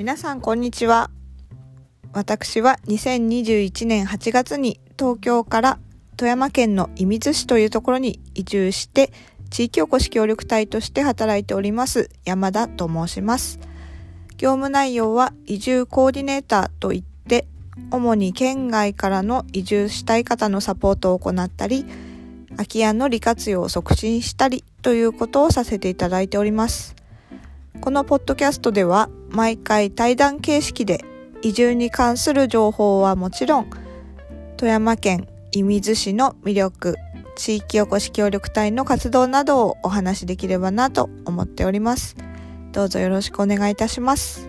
皆さんこんにちは。私は2021年8月に東京から富山県の射水市というところに移住して地域おこし協力隊として働いております山田と申します。業務内容は移住コーディネーターといって主に県外からの移住したい方のサポートを行ったり空き家の利活用を促進したりということをさせていただいております。このポッドキャストでは毎回対談形式で移住に関する情報はもちろん富山県射水市の魅力地域おこし協力隊の活動などをお話しできればなと思っております。どうぞよろしくお願いいたします。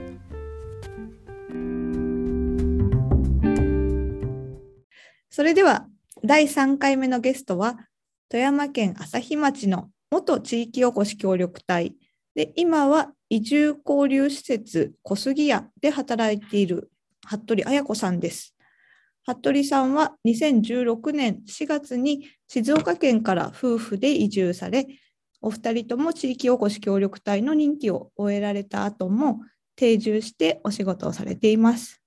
それでは第3回目のゲストは富山県朝日町の元地域おこし協力隊で今は移住交流施設小杉屋で働いている服部彩子さんです。服部さんは2016年4月に静岡県から夫婦で移住され、お二人とも地域おこし協力隊の任期を終えられた後も定住してお仕事をされています。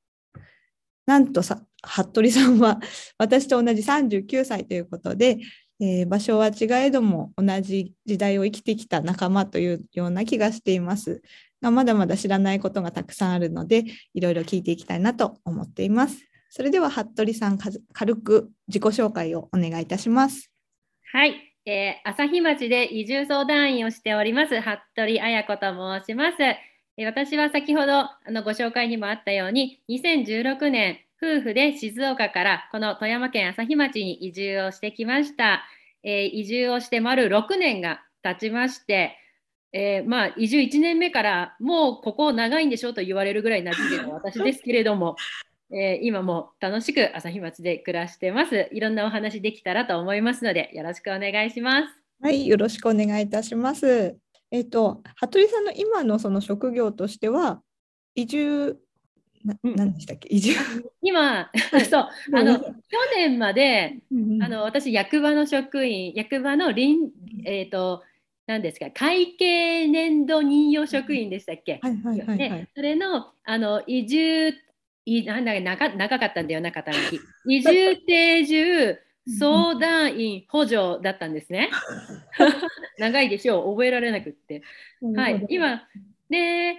なんとさ、服部さんは私と同じ39歳ということで、えー場所は違えども同じ時代を生きてきた仲間というような気がしています。がまだまだ知らないことがたくさんあるのでいろいろ聞いていきたいなと思っています。それでは服部さんか軽く自己紹介をお願いいたします。はい、えー、朝日町で移住相談員をしております服部彩子と申します。え私は先ほどあのご紹介にもあったように2016年夫婦で静岡からこの富山県朝日町に移住をしてきました。えー移住をして丸6年が経ちまして、えーまあ、移住1年目からもうここ長いんでしょうと言われるぐらい馴染んでる私ですけれども、えー今も楽しく朝日町で暮らしてます。いろんなお話できたらと思いますので、よろしくお願いします。はいよろしくお願いいたしますえっ、と服部さんの今のその職業としては移住なうん。何でしたっけ？移住。今、そう、あの、去年まで、ああの、私、役場の職員、役場の臨、えっ、と、何ですか、会計年度任用職員でしたっけ？はいはいはいはい。で、それの、あの、移住、いなんだっけ長長かったんだよな、肩書き。移住定住相談員補助だったんですね。長いでしょう、覚えられなくって。はい、今、で、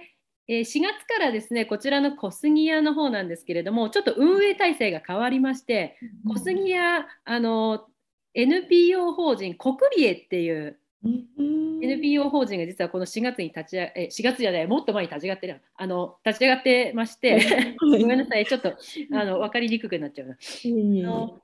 えー4月からですね、こちらの小杉屋の方なんですけれども、ちょっと運営体制が変わりまして、小杉屋、あの、NPO 法人国理恵っていううん。うん NPO 法人が実はこの4月に立ち上え4月じゃないもっと前に立ち上がってるあの立ち上がってまして ごめんなさいちょっとあの分かりにくくなっちゃうな。あの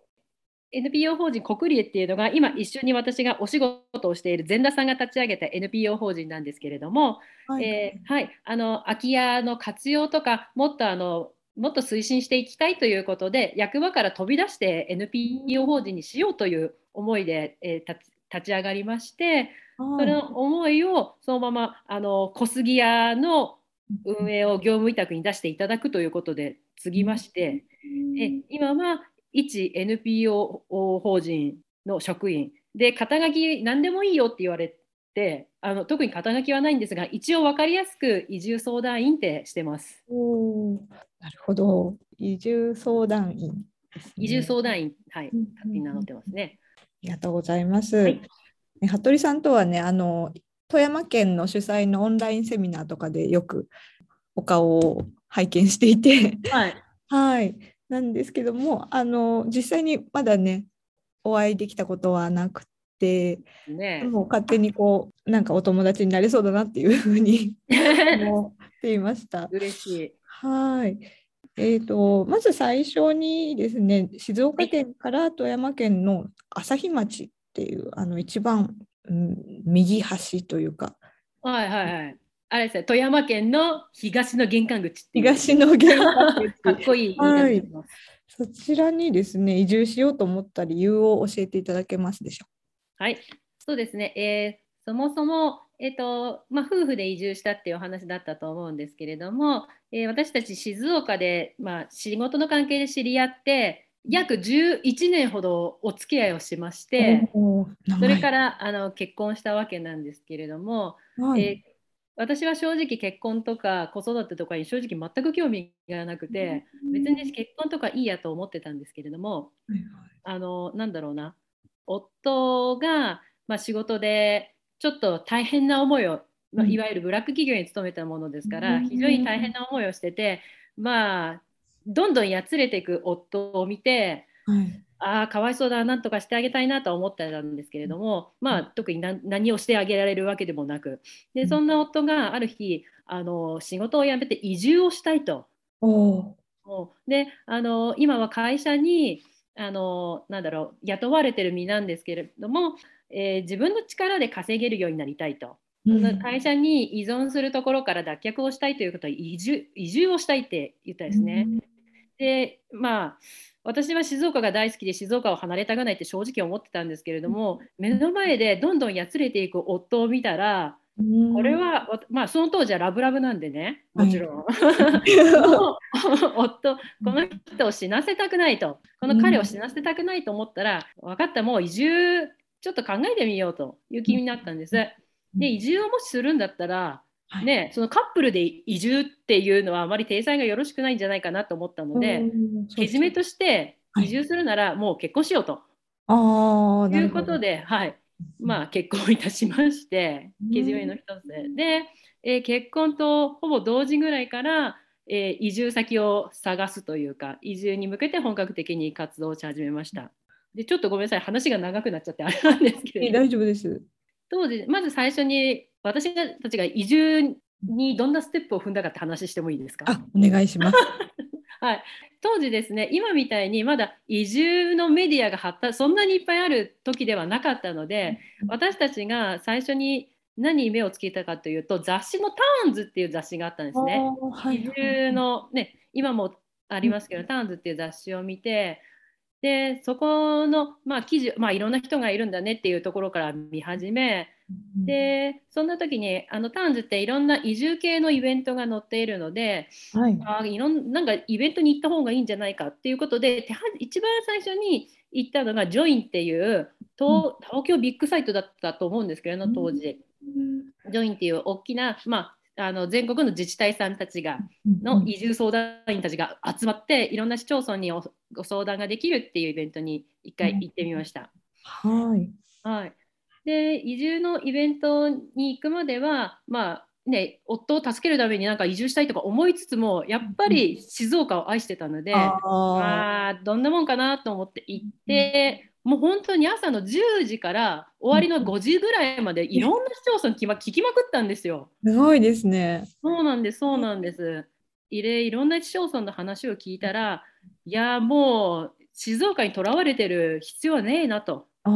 NPO 法人国理恵っていうのが今一緒に私がお仕事をしている前田さんが立ち上げた NPO 法人なんですけれども、はい。えーはい、あの空き家の活用とかもっとあのもっと推進していきたいということで役場から飛び出して NPO 法人にしようという思いで、えー立ち立ち上がりましてその思いをそのままあの小杉屋の運営を業務委託に出していただくということで継ぎまして、え今は一 NPO 法人の職員で肩書き何でもいいよって言われてあの特に肩書きはないんですが一応分かりやすく移住相談員ってしてます。おーなるほど。移住相談員ね、移住相談員、はいうん、勝手に名乗ってますね。ありがとうございます。はいね服部さんとはね、あの富山県の主催のオンラインセミナーとかでよくお顔を拝見していて、はい、はい、なんですけども、あの実際にまだね、お会いできたことはなくて、ねもう勝手にこうなんかお友達になれそうだなっていうふうに 思っていました。嬉しい。はい。えー、とまず最初にですね静岡県から富山県の朝日町っていうあの一番、うん、右端というかはいはいはい。あれですね、富山県の東の玄関口。東の玄関かっ口こいい言い。そちらにですね移住しようと思った理由を教えていただけますでしょはい、そうですね、えーそもそも、えーとまあ、夫婦で移住したっていうお話だったと思うんですけれども、えー私たち静岡で、まあ、仕事の関係で知り合って約11年ほどお付き合いをしましう。てそれからあの結婚したわけなんですけれども、はいえー私は正直結婚とか子育てとかに正直全く興味がなくて別に結婚とかいいやと思ってたんですけれどもあのなんだろうな。夫が、まあ、仕事でちょっと大変な思いを、まあ、いわゆるブラック企業に勤めたものですから非常に大変な思いをしててまあどんどんやつれていく夫を見て、はいああかわいそうだなんとかしてあげたいなとは思ってたんですけれども、まあ、特に何をしてあげられるわけでもなく。でそんな夫がある日あの仕事を辞めて移住をしたいと。であの今は会社にあのなんだろう雇われてる身なんですけれども、えー、自分の力で稼げるようになりたいと。うん、会社に依存するところから脱却をしたいということは移住移住をしたいって言ったんですね。うん、でまあ私は静岡が大好きで静岡を離れたくないって正直思ってたんですけれども目の前でどんどんやつれていく夫を見たらこれは、まあ、その当時はラブラブなんでね、もちろん。はい、夫、この人を死なせたくないと、この彼を死なせたくないと思ったら、分かった、もう移住、ちょっと考えてみようという気になったんです。で、移住をもしするんだったら、ね、そのカップルで移住っていうのはあまり体裁がよろしくないんじゃないかなと思ったので、けじめとして移住するならもう結婚しようと。はい、いうことで、はい、まあ、結婚いたしまして、けじめの一つで。で、えー、結婚とほぼ同時ぐらいから、えー、移住先を探すというか、移住に向けて本格的に活動をし始めました。で、ちょっとごめんなさい、話が長くなっちゃってあれなんですけど。大丈夫です。当時、まず最初に私たちが移住にどんなステップを踏んだかって話してもいいですか？あお願いします。はい、当時ですね今みたいにまだ移住のメディアが発達そんなにいっぱいある時ではなかったので私たちが最初に何に目をつけたかというと雑誌の「ターンズ」っていう雑誌があったんですね。はい、移住の、ね、今もありますけど「ターンズ」っていう雑誌を見てでそこの、まあ、記事、まあ、いろんな人がいるんだねっていうところから見始めでそんな時にあのターンズっていろんな移住系のイベントが載っているので、はい、あいろんなんかイベントに行った方がいいんじゃないかっていうことで一番最初に行ったのがジョインっていう東東京ビッグサイトだったと思うんですけど当時、うん、ジョインっていう大きな、まあ、あの全国の自治体さんたちがの移住相談員たちが集まっていろんな市町村にご相談ができるっていうイベントに一回行ってみました。はい、はいで移住のイベントに行くまではまあね、夫を助けるためになんか移住したいとか思いつつもやっぱり静岡を愛してたので、うん、ああどんなもんかなと思って行って、うん、もう本当に朝の10時から終わりの5時ぐらいまでいろんな市町村聞,、きまくったんですよ。すごいですね。そうなんですそうなんです。いれいろんな市町村の話を聞いたらいやもう静岡にとらわれてる必要はねえなと。あ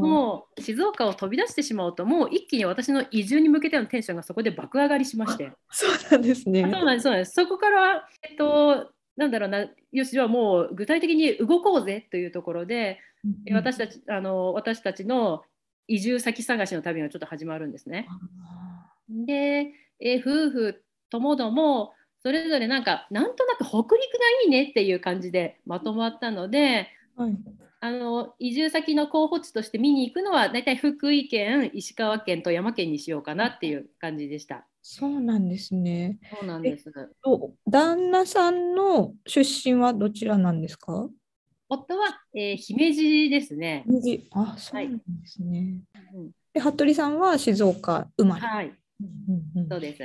もう静岡を飛び出してしまうともう一気に私の移住に向けてのテンションがそこで爆上がりしまして。そうなんですね。そうなんですそうなんです。そこからえっとなんだろうなよしはもう具体的に動こうぜというところで、うん、私たちあの私たちの移住先探しの旅がちょっと始まるんですね。で、え夫婦ともどもそれぞれなんかなんとなく北陸がいいねっていう感じでまとまったので、はい、あの移住先の候補地として見に行くのは大体福井県石川県富山県にしようかなっていう感じでした。そうなんですね。そうなんです。旦那さんの出身はどちらなんですか？夫は、えー、姫路ですね。あ、そうなんですね。はい、で服部さんは静岡生まれ。はい。うんうん、そうです。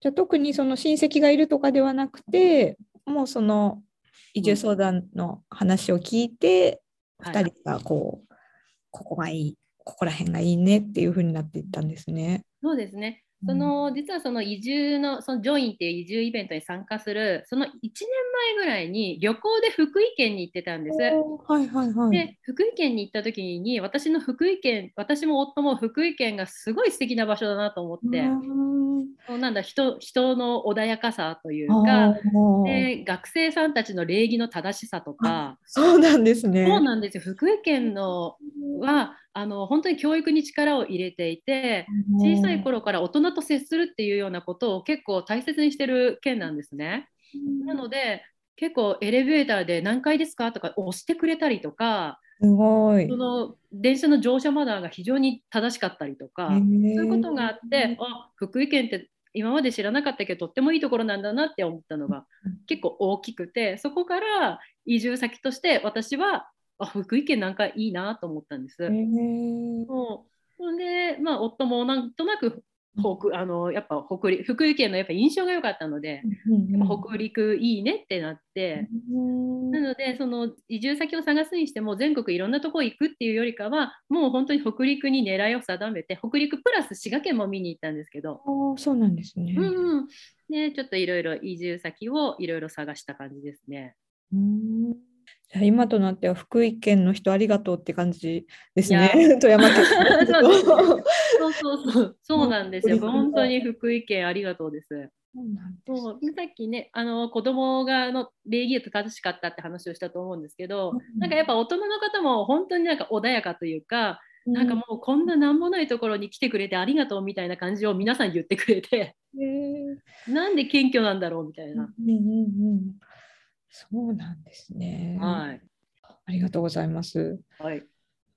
じゃ特にその親戚がいるとかではなくて、もうその移住相談の話を聞いて、2人がこう、ここがいいここら辺がいいねっていうふうになっていったんですね。そうですねその実はその移住のそのジョインっていう移住イベントに参加するその1年前ぐらいに旅行で福井県に行ってたんです。はいはいはい、で福井県に行った時に私の福井県私も夫も福井県がすごい素敵な場所だなと思って。うなんだ人人の穏やかさというかで学生さんたちの礼儀の正しさとか。そうなんですね。そうなんですよ。福井県のはあの本当に教育に力を入れていて小さい頃から大人と接するっていうようなことを結構大切にしてる県なんですね。なので結構エレベーターで何階ですかとか押してくれたりとかすごい。そ。の電車の乗車マナーが非常に正しかったりとか、そういうことがあって、あ福井県って今まで知らなかったけどとってもいいところなんだなって思ったのが結構大きくてそこから移住先として私はあ福井県なんかいいなと思ったんです。へーもうで、まあ、夫もなんとなく北あのやっぱ北陸福井県のやっぱ印象が良かったので、やっぱ北陸いいねってなって。なのでその移住先を探すにしても全国いろんなとこ行くっていうよりかはもう本当に北陸に狙いを定めて北陸プラス滋賀県も見に行ったんですけど、そうなんですね。うんうんね、ちょっといろいろ移住先をいろいろ探した感じですね。うん今となっては福井県の人ありがとうって感じですいねや。富山県。そうですそうそうそ うそうなんですよ。本当に福井県ありがとうです。そうさっきねあの子供があの礼儀正しかったって話をしたと思うんですけど、うんなんかやっぱ大人の方も本当になんか穏やかというか、なんかもうこんななんもないところに来てくれてありがとうみたいな感じを皆さん言ってくれてへーなんで謙虚なんだろうみたいな。うんうんうんそうなんですね。はいありがとうございます。はい、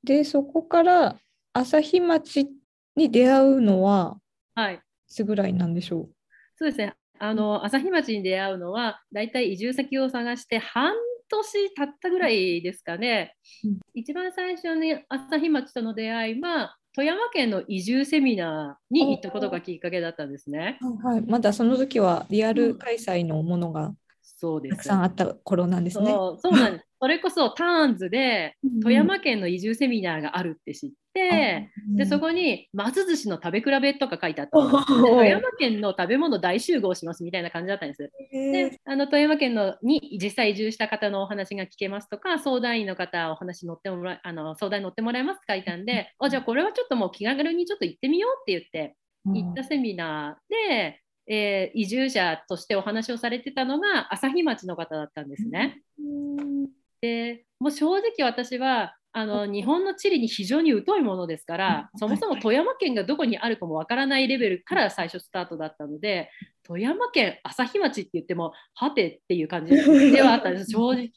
で、そこから朝日町に出会うのはいつぐらいなんでしょそうですねあの朝日町に出会うのはだいたい移住先を探して半年経ったぐらいですかね。うん一番最初に朝日町との出会いは富山県の移住セミナーに行ったことがきっかけだったんですね。う。はい、まだその時はリアル開催のものがそうです。たくさんあった頃なんですね。そうそうなんです。それこそターンズで富山県の移住セミナーがあるって知って、でそこに松寿司の食べ比べとか書いてあった富山県の食べ物大集合しますみたいな感じだったんです。へであの富山県のに実際移住した方のお話が聞けますとか相談員の方お話乗ってもらいあの相談に乗ってもらいますって書いたんであじゃあこれはちょっともう気軽にちょっと行ってみようって言って行ったセミナーで、えー移住者としてお話をされてたのが朝日町の方だったんですね。うん。でもう正直私はあの日本の地理に非常に疎いものですからうん。そもそも富山県がどこにあるかもわからないレベルから最初スタートだったので富山県朝日町って言ってもはてっていう感じではあったんです正直。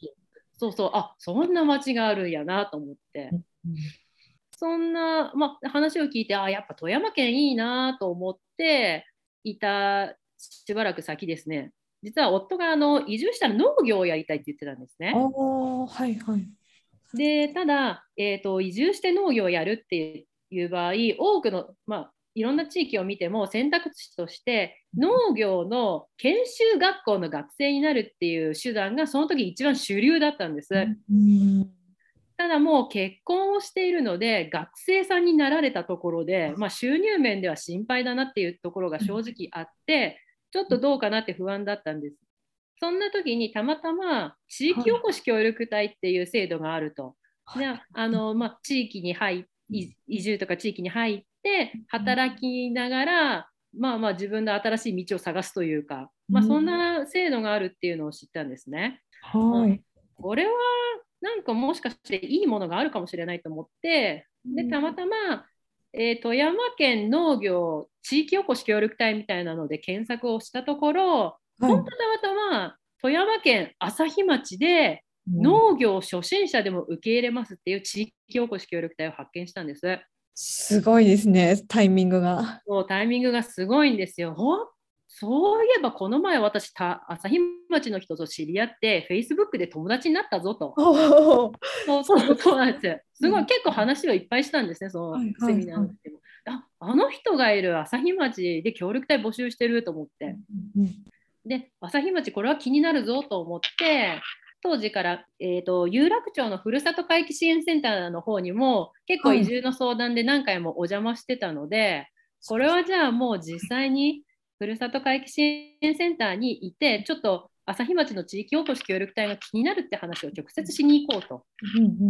そうそう。あそんな町があるんやなと思って。そんな、まあ、話を聞いてあやっぱ富山県いいなと思っていたしばらく先ですね実は夫があの移住したら農業をやりたいって言ってたんですねはいはい。でただ、えーと、移住して農業をやるっていう場合多くの、まあ、いろんな地域を見ても選択肢として農業の研修学校の学生になるっていう手段がその時一番主流だったんです。うんただもう結婚をしているので学生さんになられたところで、まあ、収入面では心配だなっていうところが正直あってちょっとどうかなって不安だったんです。そんな時にたまたま地域おこし協力隊っていう制度があると。であのまあ、地域に入い移住とか地域に入って働きながら、まあまあ自分の新しい道を探すというか、まあ、そんな制度があるっていうのを知ったんですね。はい。これはなんかもしかしていいものがあるかもしれないと思ってでたまたま、えー富山県農業地域おこし協力隊みたいなので検索をしたところ、はい本当たまたま富山県朝日町で農業初心者でも受け入れますっていう地域おこし協力隊を発見したんです。すごいですね、タイミングが。もうタイミングがすごいんですよ。ほそういえばこの前私た朝日町の人と知り合って Facebook で友達になったぞと。そうそうそうなんですよ。すごうんい結構話をいっぱいしたんですね、そのはいはいセミナーでも。ああの人がいる朝日町で協力隊募集してると思って。うんで、朝日町これは気になるぞと思って、当時から、えー、と有楽町のふるさと回帰支援センターの方にも結構はい移住の相談で何回もお邪魔してたので、これはじゃあもう実際にふるさと回帰支援センターにいてちょっと朝日町の地域おこし協力隊が気になるって話を直接しに行こうと。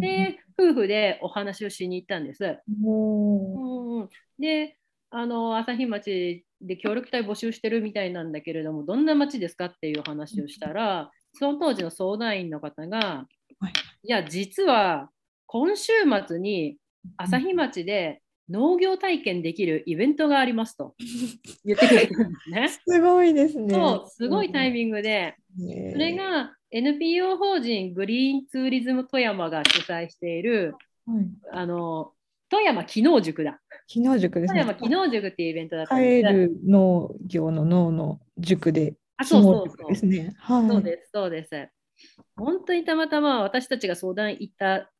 で夫婦でお話をしに行ったんです。うんうんであの朝日町で協力隊募集してるみたいなんだけれどもどんな町ですかっていう話をしたらその当時の相談員の方が、はいいや実は今週末に朝日町で農業体験できるイベントがありますと 言ってくれたんですね。すごいですね。そう、すごいタイミングで、ねそれ、が NPO 法人グリーンツーリズム富山が主催している、はい、あの、富山機能塾だ。機能塾ですね。富山機能塾っていうイベントだったんです帰る農業の農の塾で、あ、そうそうそう塾ですね。はい。そうです、そうです。本当にたまたま私たちが相談行った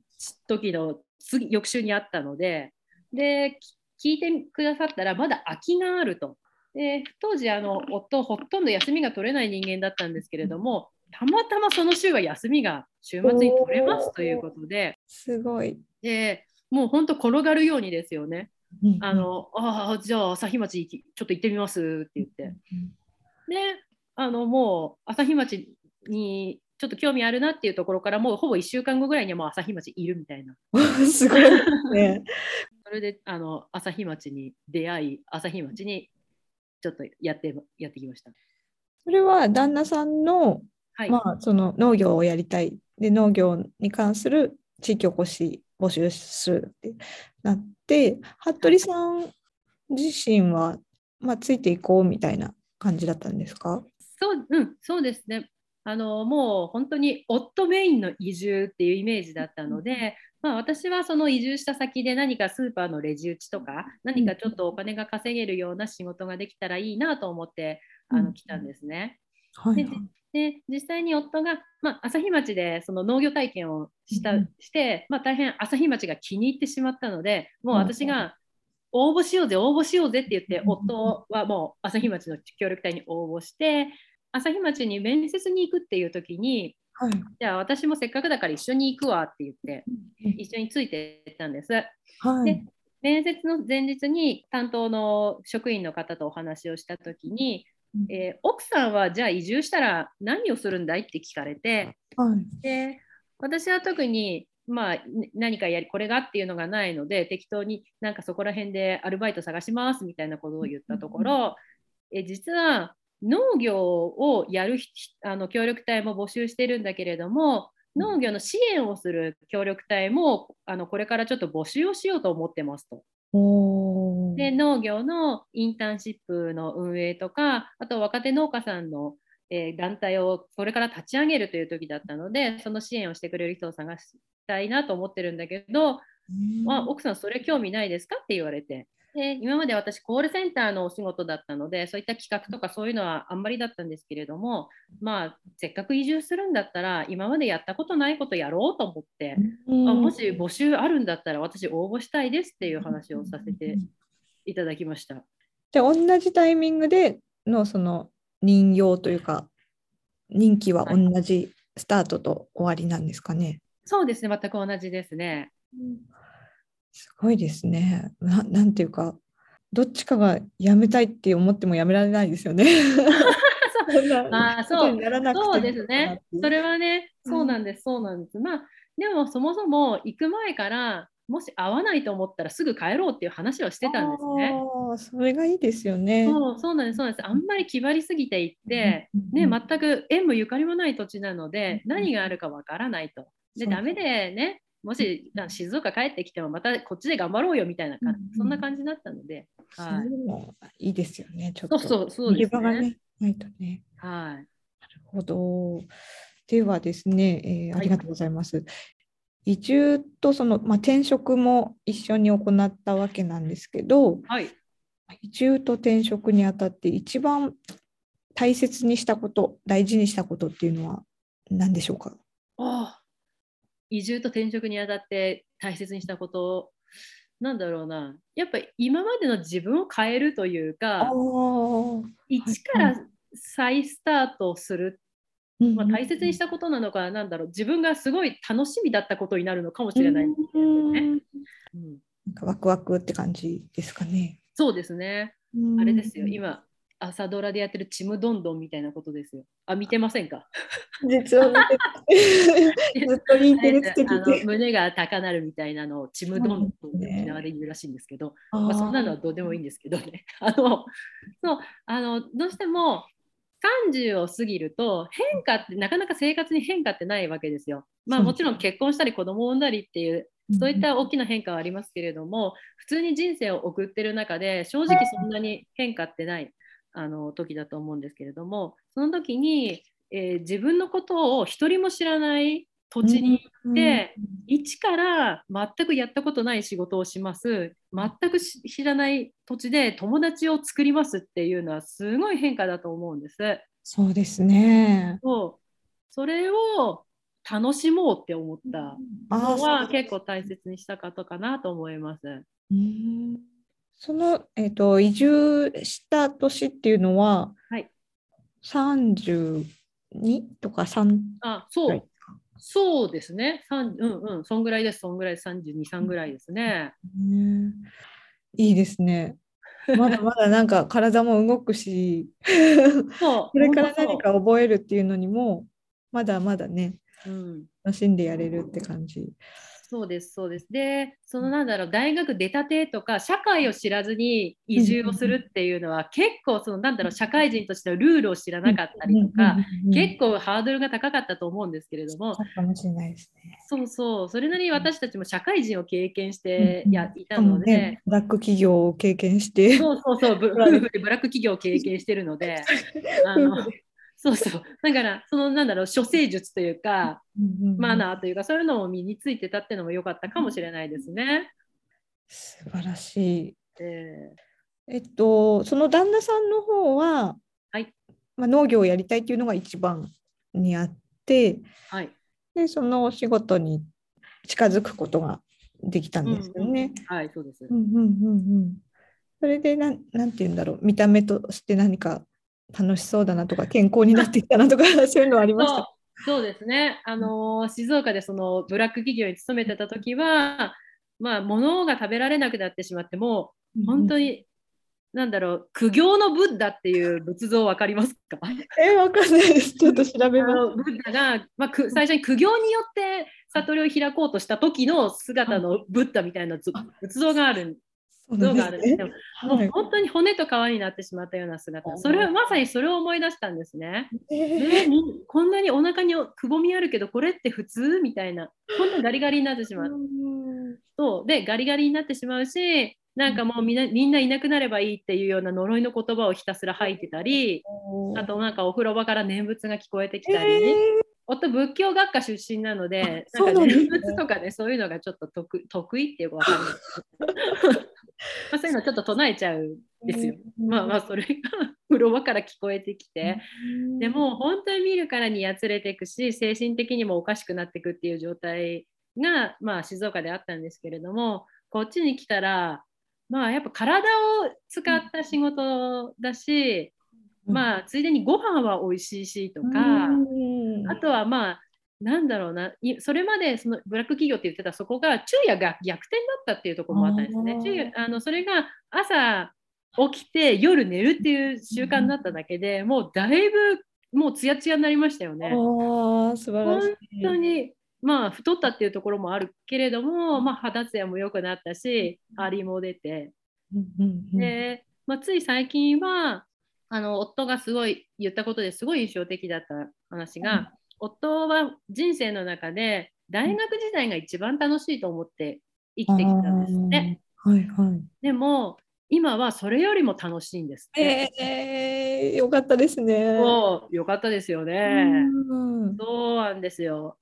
時の次翌週にあったので、で、き聞いてくださったら、まだ空きがあると。で当時あの、夫、ほとんど休みが取れない人間だったんですけれども、たまたまその週は休みが週末に取れますということで、すごい。でもう本当転がるようにですよね。うんあ、のああ、じゃあ朝日町ちょっと行ってみますって言って。で、あのもう朝日町にちょっと興味あるなっていうところからもうほぼ1週間後ぐらいにはもう朝日町いるみたいな。う んすごいね。それであの朝日町に出会い、朝日町にちょっとやってやってきました。それは旦那さんの、はい。まあ、その農業をやりたい。で、農業に関する地域おこし募集するってなって、服部さん自身は、まあ、ついていこうみたいな感じだったんですか？そう、うん、そうですね。あのもう本当に夫メインの移住っていうイメージだったので、まあ、私はその移住した先で何かスーパーのレジ打ちとか何かちょっとお金が稼げるような仕事ができたらいいなと思ってあうん。の来たんですね。はいでで実際に夫が、まあ、朝日町でその農業体験をした、うんして、まあ、大変朝日町が気に入ってしまったのでもうはい私が応募しようぜ応募しようぜって言ってうん。夫はもう朝日町の協力隊に応募して朝日町に面接に行くっていう時にはい。じゃあ私もせっかくだから一緒に行くわって言って一緒についていったんです。はい。で面接の前日に担当の職員の方とお話をした時に、えー奥さんはじゃあ移住したら何をするんだいって聞かれてはい。で私は特にまあね何かやりこれがっていうのがないので適当になんかそこら辺でアルバイト探しますみたいなことを言ったところ、え実は農業をやるひあの協力隊も募集してるんだけれども農業の支援をする協力隊もあのこれからちょっと募集をしようと思ってますと。で農業のインターンシップの運営とかあと若手農家さんの、えー団体をこれから立ち上げるという時だったのでその支援をしてくれる人を探したいなと思ってるんだけど、あ奥さんそれ興味ないですかって言われてで今まで私コールセンターのお仕事だったのでそういった企画とかそういうのはあんまりだったんですけれどもまあせっかく移住するんだったら今までやったことないことやろうと思って。あもし募集あるんだったら私応募したいですっていう話をさせていただきました。じゃあ同じタイミングでのその人形というか任期は同じスタートと終わりなんですかね。そうですね、全く同じですね。すごいですね。ななんていうかどっちかが辞めたいって思っても辞められないですよね。そうそうですね。それはね、そうなんです、そうなんです。まあ、でもそもそも行く前から、もし会わないと思ったらすぐ帰ろうっていう話をしてたんですね。それがいいですよね。そうそうなんです、そうなんです。あんまり気張りすぎていって、ね、うん全く縁もゆかりもない土地なので、うん何があるかわからないと。で、ダメでね、もしあ静岡帰ってきてもまたこっちで頑張ろうよみたいなか、うんそんな感じだったので、そはいいいですよね。ちょっとそうそうそうですね。ねないとね。はい。なるほど。ではですね、えーはいありがとうございます。移住とその、まあ、転職も一緒に行ったわけなんですけど、はい。移住と転職にあたって一番大切にしたこと、大事にしたことっていうのは何でしょうか？ああ移住と転職にあたって大切にしたことなんだろうな。やっぱり今までの自分を変えるというあかー。一から再スタートする、うんまあ、大切にしたことなのかなんだろう。自分がすごい楽しみだったことになるのかもしれない、うんねなんかワクワクって感じですかね。そうですね。あれですよ。今朝ドラでやってるちむどんどんみたいなことですよ。あ見てませんか？実は見て ずっとインテレス的あので。胸が高鳴るみたいなのをちむどんどんって沖縄で言うらしいんですけど、まあ、そんなのはどうでもいいんですけどね。あのそうあのどうしても30を過ぎると変化ってなかなか生活に変化ってないわけですよ。まあもちろん結婚したり子供を産んだりっていうそういった大きな変化はありますけれども普通に人生を送ってる中で正直そんなに変化ってないあの時だと思うんですけれどもその時に、えー、自分のことを一人も知らない土地に行って、一から全くやったことない仕事をします。全く知らない土地で友達を作りますっていうのはすごい変化だと思うんです。そうですね。そう。それを楽しもうって思ったのは結構大切にしたかったかなと思います。うんその、えーと、移住した年っていうのは、はい、32とか3あそう。そうですね。うんうん、そんぐらいです、そんぐらい、32、3ぐらいですね。いいですね。まだまだなんか体も動くし、そう。これから何か覚えるっていうのにも、まだまだね、うん、楽しんでやれるって感じ。そうですそうです。でそのなんだろう大学出たてとか社会を知らずに移住をするっていうのは、結構そのなんだろう社会人としてのルールを知らなかったりとか、結構ハードルが高かったと思うんですけれどもかもしれないですね。そうそう。それなりに私たちも社会人を経験してやいたので、ね、ブラック企業を経験して。そうそうそう。ブ ラック企業を経験してるので あのそうそうだからそのなんだろう処世術というか、マナーというかそういうのを身についてたっていうのも良かったかもしれないですね。素晴らしい。えー、えっとその旦那さんの方は、はいまあ、農業をやりたいっていうのが一番にあって、はい、でそのお仕事に近づくことができたんですよね。うんうん、はいそうです。うんうんうんうん、それでなんなんて言うんだろう見た目として何か楽しそうだなとか健康になってきたなとか そういうのはありました。そうですね、あの静岡でそのブラック企業に勤めてた時は、まあ、物が食べられなくなってしまっても、本当に、なんだろう、苦行のブッダっていう仏像分かりますか？え、分かんないです。ちょっと調べます。ブッダが、まあ、最初に苦行によって悟りを開こうとした時の姿のブッダみたいな仏像がある像があるんですけど、もう本当に骨と皮になってしまったような姿、それはまさにそれを思い出したんですね。えー、こんなにお腹にくぼみあるけど、これって普通みたいな、こんなガリガリになってしまう。そう。で、ガリガリになってしまうし、なんかもうみんなみんないなくなればいいっていうような呪いの言葉をひたすら吐いてたり、あとなんかお風呂場から念仏が聞こえてきたり、えー、夫仏教学科出身なので、なんか念仏とかね、そういうのがちょっと得得意っていうか分かんない。まあ、そういうのちょっと唱えちゃうんですよ。まあまあそれが 風呂場から聞こえてきて、でも本当に見るからにやつれていくし精神的にもおかしくなっていくっていう状態が、まあ、静岡であったんですけれどもこっちに来たら、まあ、やっぱ体を使った仕事だし、まあ、ついでにご飯は美味しいしとか、あとはまあなんだろうな、それまでそのブラック企業って言ってたそこが昼夜が逆転だったっていうところもあったんですね。昼あのそれが朝起きて夜寝るっていう習慣になっただけでもうだいぶもうツヤツヤになりましたよね。あ素晴らしい。本当にまあ太ったっていうところもあるけれども、まあ、肌ツヤも良くなったし張りも出て、で、まあ、つい最近はあの夫がすごい言ったことですごい印象的だった話が、夫は人生の中で大学時代が一番楽しいと思って生きてきたんですね。はいはい、でも今はそれよりも楽しいんですえー、よかったですね。そうよかったですよね。うそうなんですよ。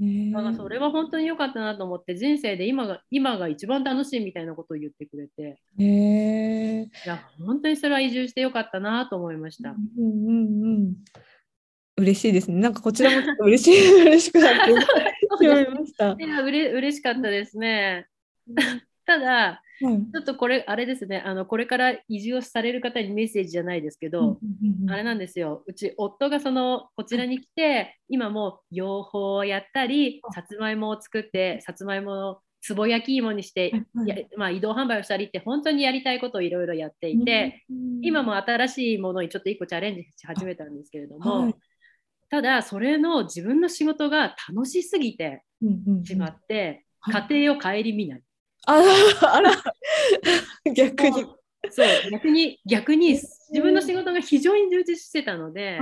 だからそれは本当に良かったなと思って人生で今が今が一番楽しいみたいなことを言ってくれて、えー、いや本当にそれは移住してよかったなと思いました。うんうんうん嬉しいですね。なんかこちらもちょっと 嬉しい、嬉しくなって思いました。いや、うれ嬉しかったですね。ただ、うん、ちょっとこれ、あれですね、あのこれから移住をされる方にメッセージじゃないですけど、あれなんですよ、うち、夫がそのこちらに来て、今も養蜂をやったり、さつまいもを作って、さつまいものつぼ焼き芋にして、やまあ、移動販売をしたりって本当にやりたいことをいろいろやっていて、今も新しいものにちょっと一個チャレンジし始めたんですけれども、はい、ただそれの自分の仕事が楽しすぎてしまって、家庭を顧みない。あら 逆に。そう逆に逆に自分の仕事が非常に充実してたので、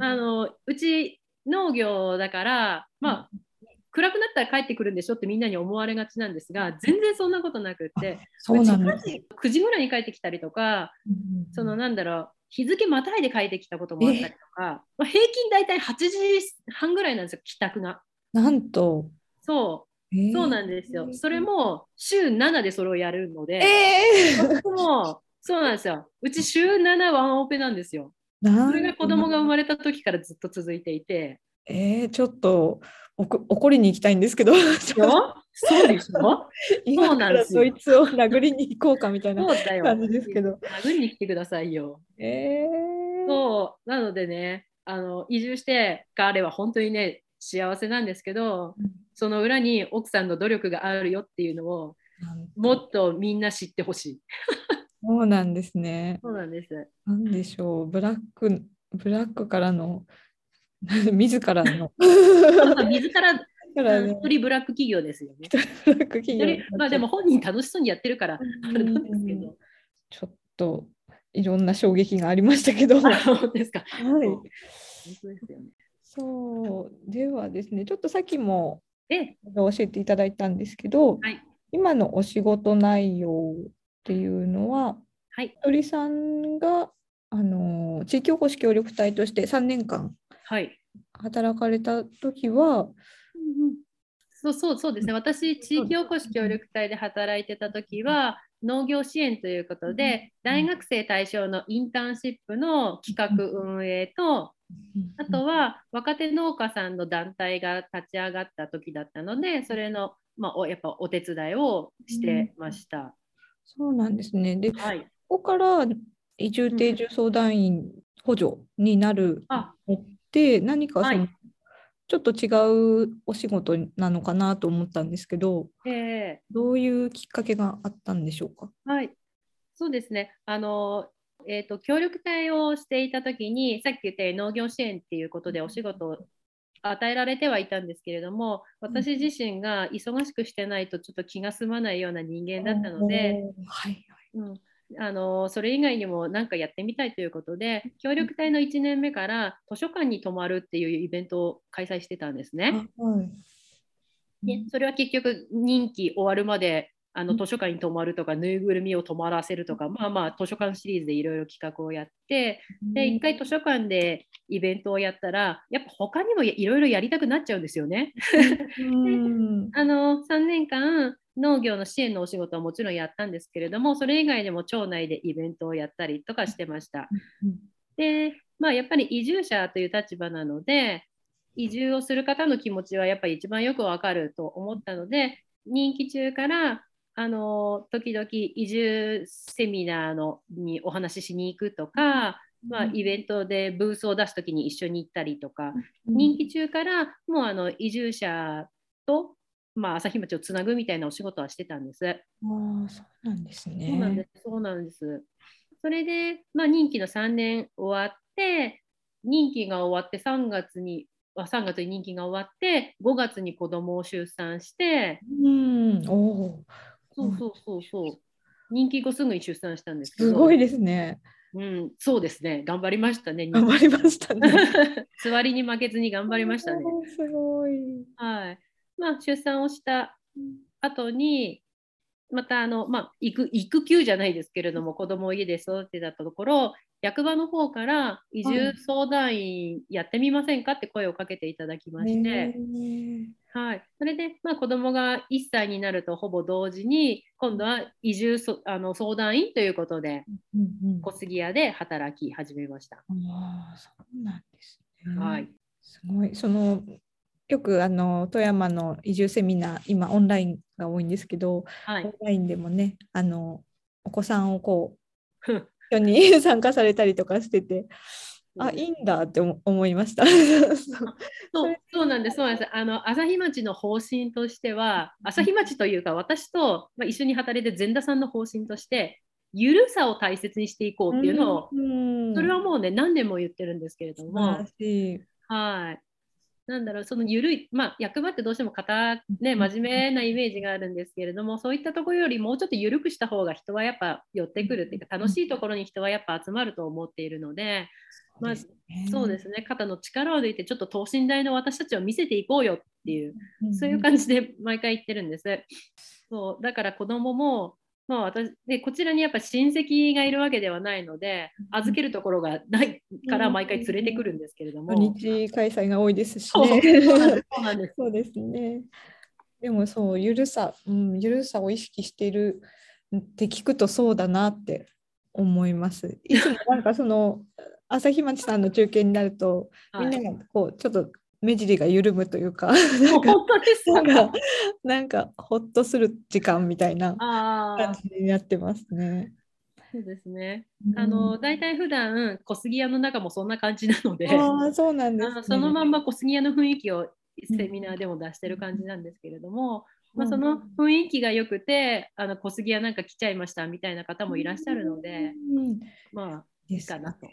あのうち農業だからまあ暗くなったら帰ってくるんでしょってみんなに思われがちなんですが全然そんなことなくってそうなんです。9時ぐらいに帰ってきたりとかそのなんだろう日付またいで帰ってきたこともあったりとか、まあ、平均大体8時半ぐらいなんですよ帰宅が。なんと、そうそうなんですよ。それも週7でそれをやるので、えもそうなんですよ。うち週7ワンオペなんですよ。それが子供が生まれた時からずっと続いていて。えー、ちょっと怒りに行きたいんですけど、よそうでしょ？今からそいつを殴りに行こうかみたいな。感じですけど。殴りに来てくださいよ。えー、そう。なのでね、あの移住して彼は本当にね、幸せなんですけど、その裏に奥さんの努力があるよっていうのをもっとみんな知ってほしい。そうなんですね。そうなんです。なんでしょう、ブラック、ブラックからの、自らの、自らからね一人ブラック企業ですよね。ブラック企業まあでも本人楽しそうにやってるからあれなんですけど。ちょっといろんな衝撃がありましたけど、は あそうですか。い、本当ですよね。そうではですねちょっとさっきもで、教えていただいたんですけど、はい今のお仕事内容っていうのははい、鳥さんがあの地域おこし協力隊として3年間はい。働かれた時は、そうそうそうですね。私、地域おこし協力隊で働いてた時は、農業支援ということで、大学生対象のインターンシップの企画運営と、あとは若手農家さんの団体が立ち上がった時だったので、それの、まあ、おやっぱお手伝いをしてました。そうなんですね。で、はい。ここから移住定住相談員補助になるあ、のって何かその、はいちょっと違うお仕事なのかなと思ったんですけど、えどういうきっかけがあったんでしょうか？ーはい。そうですね。あの、えーと、協力隊をしていた時に、さっき言ったように農業支援っていうことでお仕事を与えられてはいたんですけれども、私自身が忙しくしてないとちょっと気が済まないような人間だったので、おー、はいうん、あのそれ以外にも何かやってみたいということで協力隊の1年目から図書館に泊まるっていうイベントを開催してたんですね。あはい。でそれは結局任期終わるまであうん。の図書館に泊まるとかぬいぐるみを泊まらせるとかまあまあ図書館シリーズでいろいろ企画をやってで1回図書館でイベントをやったらやっぱ他にもいろいろやりたくなっちゃうんですよね。うん。あの3年間農業の支援のお仕事はもちろんやったんですけれどもそれ以外でも町内でイベントをやったりとかしてました。で、まあ、やっぱり移住者という立場なので移住をする方の気持ちはやっぱり一番よくわかると思ったので任期中からあの時々移住セミナーのにお話ししに行くとか、まあ、イベントでブースを出す時に一緒に行ったりとか任期中からもうあの移住者と、まあ、朝日町をつなぐみたいなお仕事はしてたんです。ああ、そうなんですね。そうなんです。そうなんです。それで、まあ、任期の3年終わって、任期が終わって3月に、あ3月に任期が終わって、5月に子供を出産して、うん、おお、そうそうそうそう、任期後すぐに出産したんですけど、すごいですね。うん、そうですね、頑張りましたね。頑張りましたね。座りに負けずに頑張りましたね。すごい。はい。まあ、出産をした後に、またあの、まあ、育育休じゃないですけれども、子供を家で育てたところ、役場の方から移住相談員やってみませんかって声をかけていただきまして、はい、それで、まあ、子供が1歳になるとほぼ同時に、今度は移住そあの相談員ということで、うんうん小杉屋で働き始めました。ああ、そうなんですね。はい。すごい。そのよくあの富山の移住セミナー、今オンラインが多いんですけど、はいオン。ラインでもね、あのお子さんをこううん 一緒に 参加されたりとかしてて、あ、いいんだって思思いました。そうそうなんです、そうなんです。あの朝日町の方針としては、朝日町というか、私と、まあ、一緒に働いて善田さんの方針として、ゆるさを大切にしていこうっていうのを、うんそれはもうね、何年も言ってるんですけれども。はい。なんだろうその緩い、まあ、役場ってどうしても堅、ね、真面目なイメージがあるんですけれどもそういったところよりもうちょっと緩くした方が人はやっぱ寄ってくるっていうか楽しいところに人はやっぱ集まると思っているので、まあ、そうですね。肩の力を抜いてちょっと等身大の私たちを見せていこうよっていう、そういう感じで毎回言ってるんです。そうだから子供もまあ、私でこちらにやっぱ親戚がいるわけではないので預けるところがないから毎回連れてくるんですけれども、日開催が多いですしね。そうなん。ですそうですねでもそうゆるさ、うん、ゆるさを意識しているって聞くとそうだなって思います。いつもなん。かその朝日町さん。の中継になると、みん。ながこうちょっと目尻が緩むというか、本当ですなんか、なんかほっとする時間みたいな感じになってますね。そうですね。あの大体普段小杉屋の中もそんな感じなので、あそうなんです、ね、そのまんま小杉屋の雰囲気をセミナーでも出してる感じなんですけれども、まあ、その雰囲気が良くてあの小杉屋なんか来ちゃいましたみたいな方もいらっしゃるので、まあいいかなと。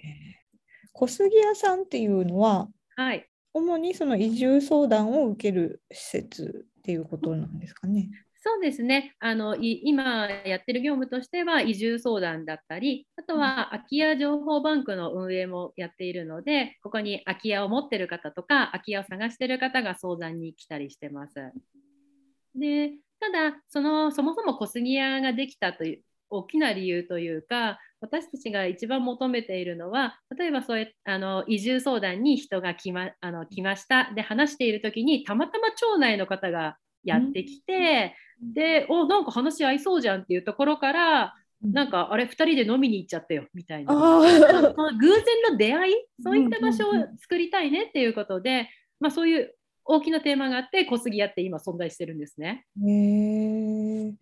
小杉屋さんっていうのは、はい、主にその移住相談を受ける施設っていうことなんですかね。そうですねあの今やってる業務としては移住相談だったりあとは空き家情報バンクの運営もやっているのでここに空き家を持ってる方とか空き家を探してる方が相談に来たりしてます。でただそのそもそも小杉屋ができたという大きな理由というか私たちが一番求めているのは例えばそういうあの移住相談に人が来まあの来ました。で話している時にたまたま町内の方がやってきて、うん、でおなんか話合いそうじゃんっていうところからなんかあれ2人で飲みに行っちゃったよみたいな。偶然の出会いそういった場所を作りたいねっていうことで、まあ、そういう大きなテーマがあって小杉屋って今存在してるんですね。へー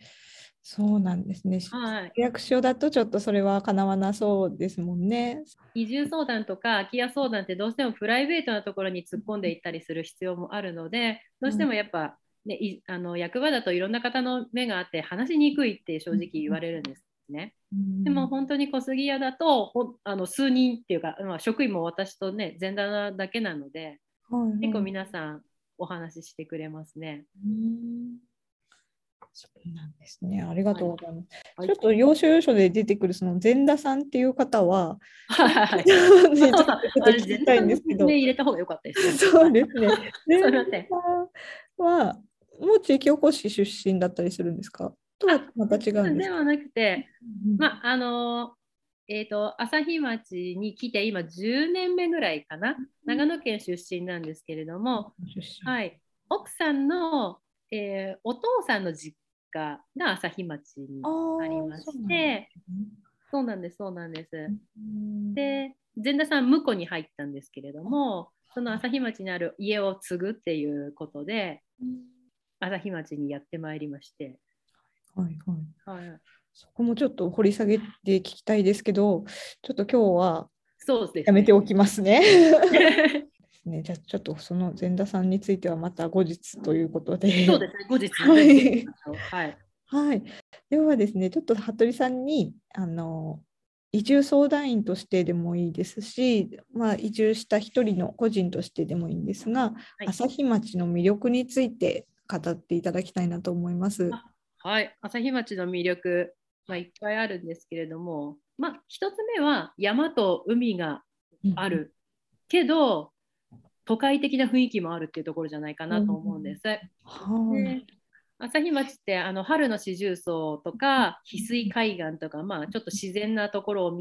そうなんですね。はい、役所だとちょっとそれはかなわなそうですもんね。移住相談とか空き家相談ってどうしてもプライベートなところに突っ込んでいったりする必要もあるので、どうしてもやっぱ、ね、いあの役場だといろんな方の目があって話しにくいって正直言われるんですね。でも本当に小杉屋だとほあの数人っていうか、まあ、職員も私とね前座だけなので、はいはい、結構皆さんお話ししてくれますね。そうなんですね。ありがとうございます。はい、ちょっと要所要所で出てくるその善田さんっていう方は、はい、ね、ちょっと聞きたいんですけど。入れた方が良かったです、ね。そうですね。善田さんはもう地域おこし出身だったりするんですか？とはまた違うんですではなくて、まああのえーと、朝日町に来て今10年目ぐらいかな、長野県出身なんですけれども、はい、奥さんの、えー、お父さんの実家が朝日町にありまして、そうなんです、そうなんです。で、善田さん、婿に入ったんですけれども、その朝日町にある家を継ぐっていうことで、朝日町にやってまいりまして。はいはい。はい、そこもちょっと掘り下げて聞きたいですけど、ちょっと今日はやめておきますね。ね。じゃあちょっとその善田さんについてはまた後日ということで。そうですね、後日。はい。はい。はい、ではですね、ちょっと服部さんにあの移住相談員としてでもいいですし、まあ、移住した一人の個人としてでもいいんですが、はい、朝日町の魅力について語っていただきたいなと思います。はい、朝日町の魅力、まあ、いっぱいあるんですけれども、まあ、一つ目は山と海がある、うん、けど都会的な雰囲気もあるっていうところじゃないかなと思うんです。うんで朝日町ってあの春の四重奏とか翡翠海岸とか、まあ、ちょっと自然なところを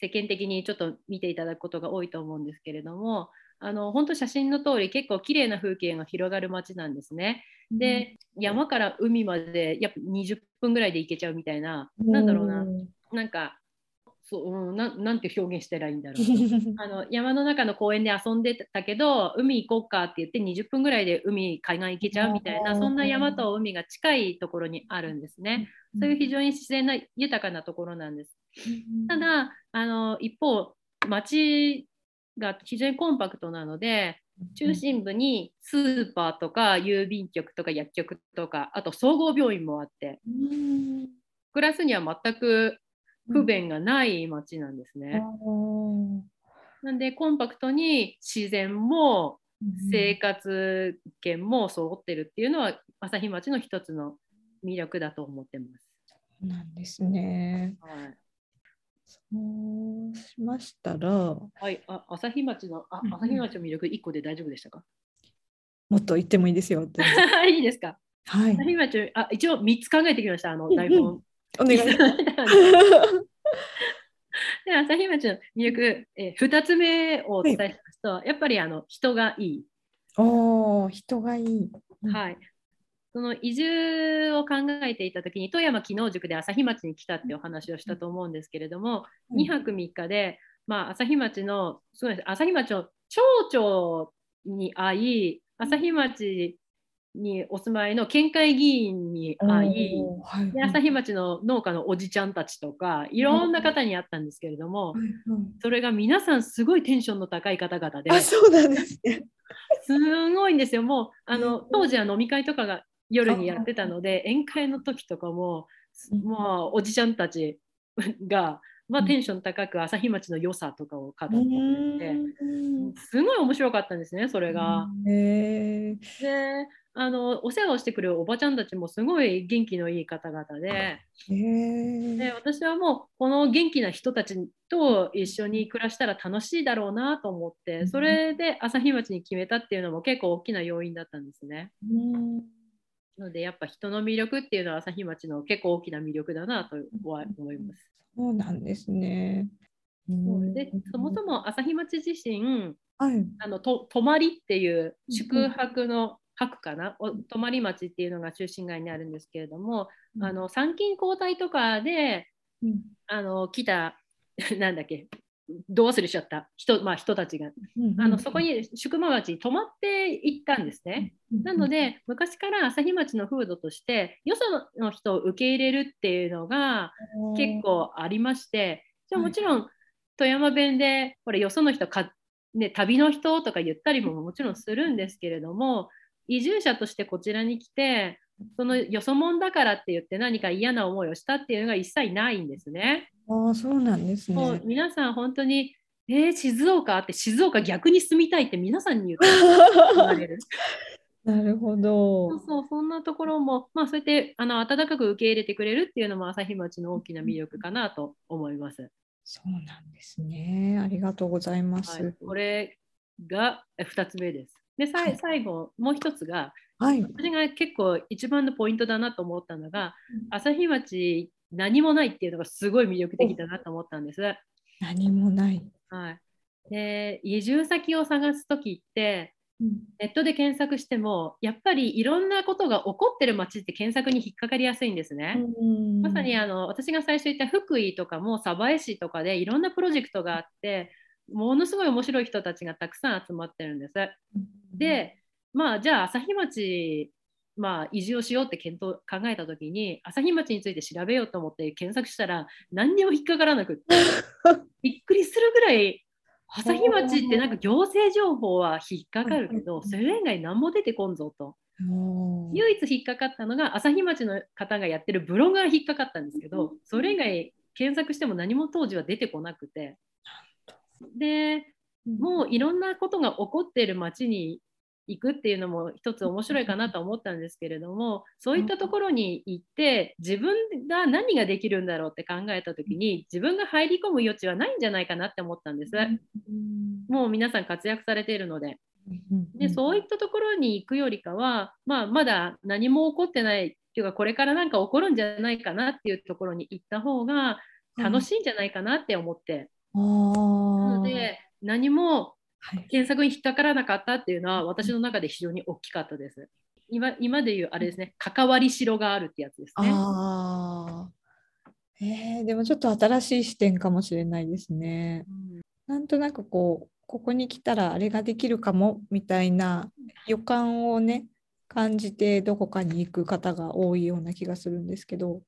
世間的にちょっと見ていただくことが多いと思うんですけれどもあの本当写真の通り結構綺麗な風景が広がる街なんですね。で山から海までやっぱ20分ぐらいで行けちゃうみたいな、なんだろうな。なんかそう、うん、ななんて表現したらいいんだろうあの山の中の公園で遊んでたけど海行こうかって言って20分ぐらいで海海岸行けちゃうみたいなそんな山と海が近いところにあるんですね。そういう非常に自然な豊かなところなんです。ただあの一方町が非常にコンパクトなので中心部にスーパーとか郵便局とか薬局とかあと総合病院もあって暮らすには全く不便がない街なんですね。うん、なんでコンパクトに自然も生活圏も揃ってるっていうのは朝日町の一つの魅力だと思ってます。そうなんですね。はいそうしましたら、はい、あ朝日町のあうん朝日町の魅力1個で大丈夫でしたか？もっと言ってもいいですよ。いいですか？はい朝。日町あ一応3つ考えてきましたあの台本。お願いします。で朝日町の魅力、えー、2つ目をお伝えしますと、やっぱりあの人がいい。おお、人がいい。うんはい。その移住を考えていたときに富山機能塾で朝日町に来たってお話をしたと思うんですけれども、うん2泊3日で、まあ、朝日町のそうです朝日町の町長に会い朝日町にお住まいの県会議員に会いはいで朝日町の農家のおじちゃんたちとかいろんな方に会ったんですけれどもそれが皆さんすごいテンションの高い方々であ、そうなんですね。すごいんですよ。もうあのうん。当時は飲み会とかが夜にやってたので宴会の時とかもうん。もうおじちゃんたちが、まあ、うん。テンション高く朝日町の良さとかを語ってうてすごい面白かったんですねそれが。であのお世話をしてくれるおばちゃんたちもすごい元気のいい方々で。で私はもうこの元気な人たちと一緒に暮らしたら楽しいだろうなと思ってそれで朝日町に決めたっていうのも結構大きな要因だったんですね。うんなのでやっぱ人の魅力っていうのは朝日町の結構大きな魅力だなとは思います。そうなんですね。うんでそもそも朝日町自身はい。あのと泊まりっていう宿泊の泊かな、お泊まり町っていうのが中心街にあるんですけれども、うん。あの参勤交代とかでうん。あの来た なんだっけどう忘れしちゃった？人,、まあ、人たちが。あのそこに宿場町に泊まって行ったんですね。なので昔から朝日町の風土としてよその人を受け入れるっていうのが結構ありましてじゃもちろん富山弁でこれよその人か、ね、旅の人とか言ったりももちろんするんですけれども移住者としてこちらに来てそのよそ者だからって言って何か嫌な思いをしたっていうのが一切ないんですね。ああ、そうなんですもうね。皆さん本当にえー、静岡って静岡逆に住みたいって皆さんに言って。なるほそうど。そう、そんなところも、まあ、そうやってあの温かく受け入れてくれるっていうのも朝日町の大きな魅力かなと思います。そうなんですね。ありがとうございまはすい、。これが2つ目です。で、最後、もう一つが、はい。私が結構一番のポイントだなと思ったのが、朝日町何もないっていうのがすごい魅力的だなと思ったんです。何もない。はい、で移住先を探す時ってうんネットで検索してもやっぱりいろんなことが起こってる街って検索に引っかかりやすいんですね。まさにあの私が最初言った福井とかも鯖江市とかでいろんなプロジェクトがあってものすごい面白い人たちがたくさん集まってるんです。でまあじゃあ朝日町まあ移住をしようって検討考えた時に朝日町について調べようと思って検索したら何にも引っかからなくって びっくりするぐらい朝日町ってなんか行政情報は引っかかるけどそれ以外何も出てこんぞと。唯一引っかかったのが朝日町の方がやってるブログが引っかかったんですけどそれ以外検索しても何も当時は出てこなくてでもういろんなことが起こっている町に行くっていうのも一つ面白いかなと思ったんですけれどもそういったところに行って自分が何ができるんだろうって考えた時に自分が入り込む余地はないんじゃないかなって思ったんです。もう皆さん活躍されているので。でそういったところに行くよりかは、まあ、まだ何も起こってないっていうかこれから何か起こるんじゃないかなっていうところに行った方が楽しいんじゃないかなって思って、あなーので何もはい検索に引っかからなかったっていうのは私の中で非常に大きかったです。今今で言うあれですね関わりしろがあるってやつですね。あーえーでもちょっと新しい視点かもしれないですね。うんなんとなくこうここに来たらあれができるかもみたいな予感をね感じてどこかに行く方が多いような気がするんですけど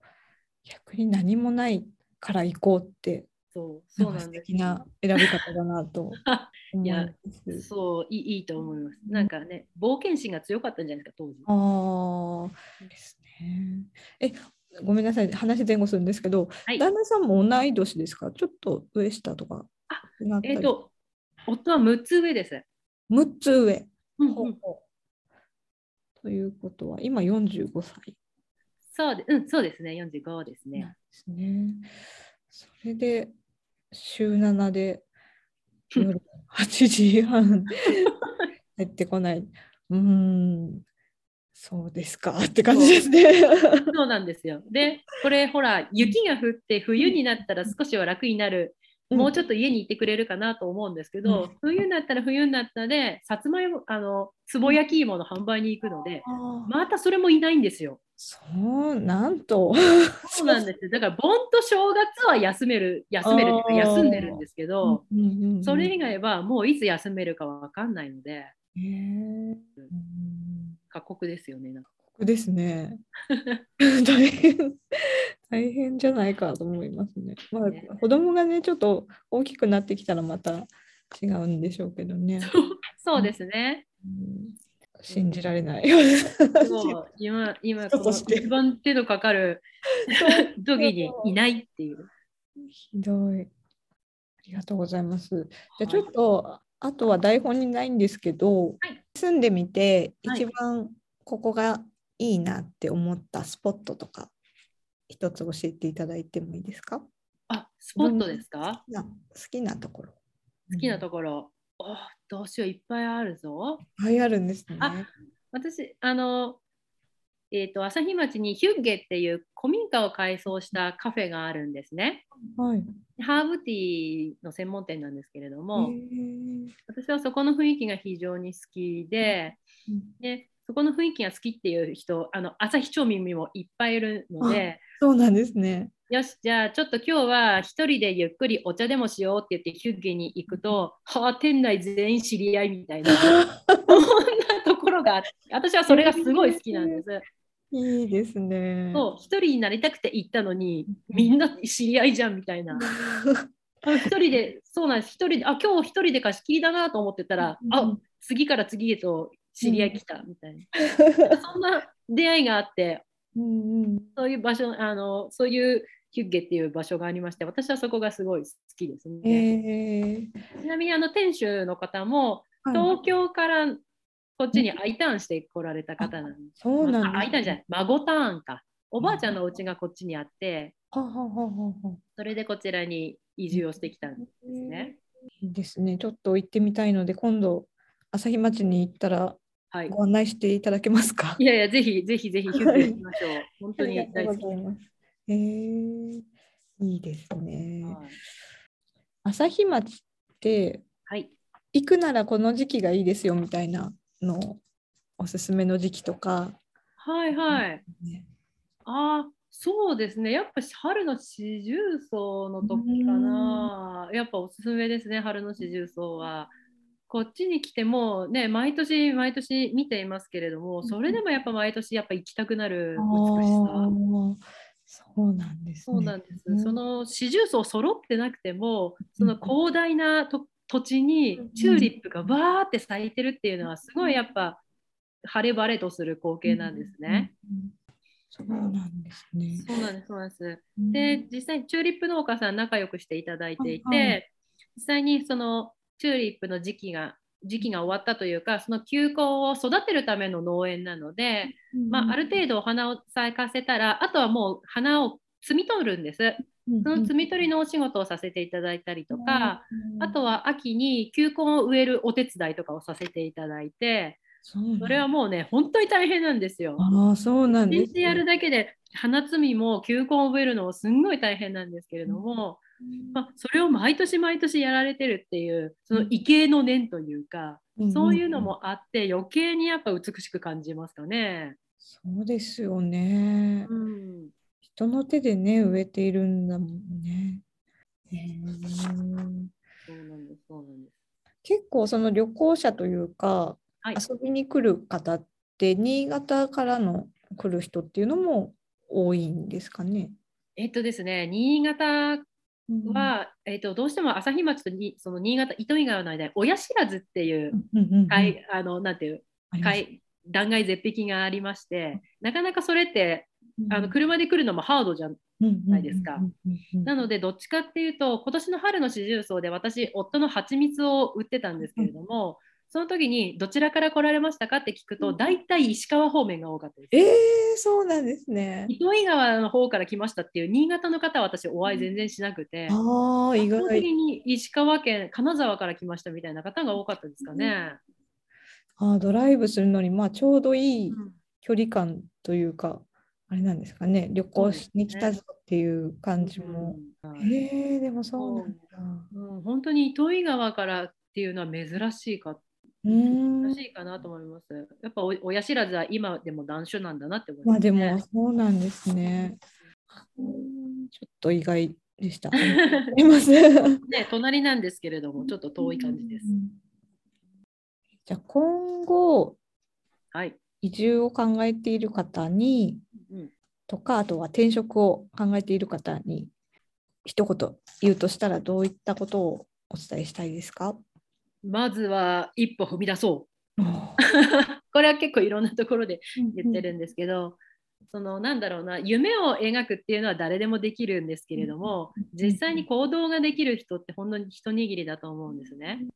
逆に何もないから行こうってそうそうなんです敵な選び方だなと思 いいや。そういいいいと思います。なんかね冒険心が強かったんじゃないですか当時。ああですね。えごめんなさい話前後するんですけど、はい旦那さんも同い年ですか？ちょっと上下とかあえっ、と夫は6つ上です。6つ上。うんうということは今45歳そうで、うん、そうですね、45ですね。ですね。それで週7で夜8時半入ってこない。うーん、そうですかって感じですね。そうなんですよ。で、これほら、雪が降って冬になったら少しは楽になる。もうちょっと家にいてくれるかなと思うんですけど、うん冬になったら冬になったで、さつまいも、あの、つぼ焼き芋の販売に行くので、またそれもいないんですよ。そう、なんと。そうなんですよ。だから、盆と正月は休める、休めるっていうかあー休んでるんですけど、うんうんうんそれ以外はもういつ休めるかわかんないので、へーうん過酷ですよね。なんか酷ですね。大変、大変じゃないかと思いますね。まねあ、子供がね、ちょっと大きくなってきたらまた違うんでしょうけどね。そうですね。うん信じられない。そう今、今、一番手のかかる時にいないっていう。ひどい。ありがとうございます。じゃあちょっと、あとは台本にないんですけど、はい住んでみてはい一番ここがいいなって思ったスポットとか、一つ教えていただいてもいいですか？あ、スポットですか？好きなところ。好きなこところ。おどうしよう、いっぱいあるぞ。ろ。いっぱいあるんですね。あ私、あの、えっ、と、朝日町にヒュッゲっていう古民家を改装したカフェがあるんですね。はい。ハーブティーの専門店なんですけれども、私はそこの雰囲気が非常に好きで、うんでそこの雰囲気が好きっていう人、あの朝日町民にもいっぱいいるので、そうなんですね。よし、じゃあちょっと今日は一人でゆっくりお茶でもしようって言ってヒュッゲに行くと、はあ、店内全員知り合いみたいな、そんなところがあって、私はそれがすごい好きなんです。いいですね。そう、一人になりたくて行ったのに、みんな知り合いじゃんみたいな。あ一人で、そうなんです、一人で、あ、今日一人で貸し切りだなと思ってたら、うんあ、次から次へと知り合い来たみたいな。そんな出会いがあって、うんうんそういう場所、あの、そういうヒュッゲっていう場所がありまして、私はそこがすごい好きですね。えーちなみにあの店主の方も、はい東京からこっちに I ターンして来られた方なんです。そうなんターンじゃない、孫ターンか。おばあちゃんのお家がこっちにあって、はははははそれでこちらに移住をしてきたんですね。いいですね。ちょっと行ってみたいので、今度、朝日町に行ったらはい。ご案内していただけますか？いやいや、ぜひぜひぜひヒュッゲ行きましょう。本当に大好き。えー、いいですね。はい朝日町ってはい。行くならこの時期がいいですよみたいなのおすすめの時期とか、はいはい。ねああ、そうですね。やっぱ春の四重奏の時かな。やっぱおすすめですね、春の四重奏は。こっちに来てもね、毎年毎年見ていますけれども、それでもやっぱ毎年やっぱ行きたくなる美しさ。そうなんですね。そうなんです。うんその四重奏揃ってなくても、その広大なと土地にうんチューリップがバーって咲いてるっていうのは、すごいやっぱ晴れ晴れとする光景なんですね。そうなんですね。そうなんです、そうなんです。うんで、実際にチューリップ農家さん仲良くしていただいていて、はいはい実際にそのチューリップの時期が時期が終わったというか、その球根を育てるための農園なので、まあ、ある程度お花を咲かせたら、あとはもう花を摘み取るんです。その摘み取りのお仕事をさせていただいたりとか、あとは秋に球根を植えるお手伝いとかをさせていただいて、それはもうね、本当に大変なんですよ。ああ、そうなんです。一日やるだけで花摘みも球根を植えるのもすんごい大変なんですけれども、まあ、それを毎年毎年やられてるっていうその畏敬の念というか、そういうのもあって余計にやっぱ美しく感じますかね。そうですよね。うん、人の手でね、植えているんだもんね。へーそうなんですそうなんです。結構その旅行者というか、はい、遊びに来る方って新潟からの来る人っていうのも多いんですかね。えっとですね、新潟うん。は、えっと、どうしても朝日町とにその新潟糸魚川の間に親知らずっていう断崖絶壁がありましてなかなかそれってあのうん車で来るのもハードじゃん。ないですか。なのでどっちかっていうと今年の春の四重奏で私夫の蜂蜜を売ってたんですけれどもその時にどちらから来られましたかって聞くと、大体石川方面が多かったです。えー、そうなんですね。糸魚川の方から来ましたっていう新潟の方は私お会い全然しなくて、ああ、意基本的外。に石川県金沢から来ましたみたいな方が多かったですかね。あードライブするのに、まあ、ちょうどいいうん距離感というか、あれなんですかね、旅行しに来たぞっていう感じも。うんへえでもそうなんだ。うん本当に糸魚川からっていうのは珍しいかうーん珍しいかなと思います。やっぱお親知らずは今でも断種なんだなって思います、まあでね。もそうなんですね。うんちょっと意外でした。います。ね、隣なんですけれども、ちょっと遠い感じです。じゃあ今後はい。移住を考えている方にうん、とかあとは転職を考えている方に一言言うとしたらどういったことをお伝えしたいですか？まずは一歩踏み出そう。これは結構いろんなところで言ってるんですけど、そのなんだろうな夢を描くっていうのは誰でもできるんですけれども実際に行動ができる人ってほんのに一握りだと思うんですね。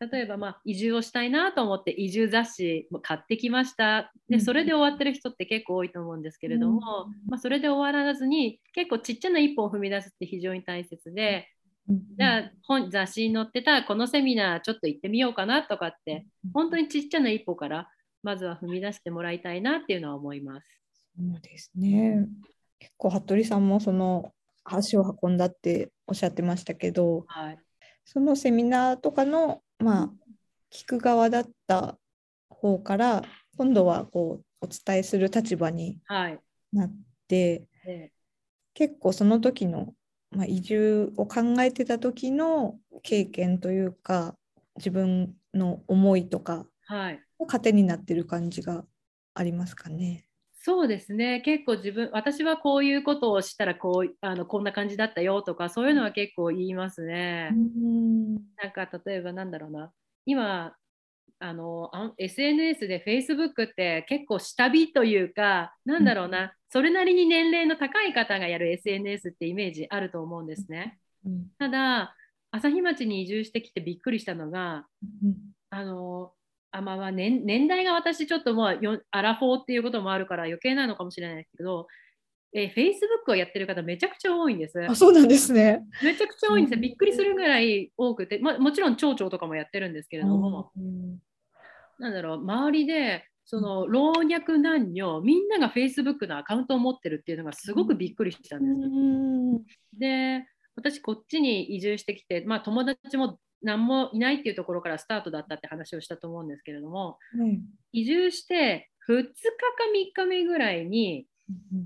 例えば、まあ、移住をしたいなと思って移住雑誌も買ってきました。でうんそれで終わってる人って結構多いと思うんですけれども、うんまあ、それで終わらずに結構ちっちゃな一歩を踏み出すって非常に大切でうんじゃあ本雑誌に載ってたこのセミナーちょっと行ってみようかなとかって本当にちっちゃな一歩からまずは踏み出してもらいたいなっていうのは思います。そうですね。結構服部さんもその足を運んだっておっしゃってましたけど、はい、そのセミナーとかのまあ聞く側だった方から今度はこうお伝えする立場にはい。なってで結構その時の、まあ、移住を考えてた時の経験というか自分の思いとかはい。を糧になってる感じがありますかね。そうですね。結構自分私はこういうことをしたらこうあのこんな感じだったよとかそういうのは結構言いますね。うん。なんか例えばなんだろうな。今あのあ SNS で Facebook って結構下火というかなんだろうな、それなりに年齢の高い方がやる SNS ってイメージあると思うんですね。うんただ朝日町に移住してきてびっくりしたのがうんあのあまあまあ年年代が私ちょっともうよアラフォーっていうこともあるから余計なのかもしれないですけど、えー Facebook をやってる方めちゃくちゃ多いんです。あそうなんですね。めちゃくちゃ多いんですよ。うんびっくりするぐらい多くて、まあ、もちろん町長とかもやってるんですけれども、うんなんだろう、周りで、その老若男女、みんなが Facebook のアカウントを持ってるっていうのがすごくびっくりしたんです。うんで、私、こっちに移住してきて、まあ、友達も何もいないっていうところからスタートだったって話をしたと思うんですけれども、はい移住して2日か3日目ぐらいに、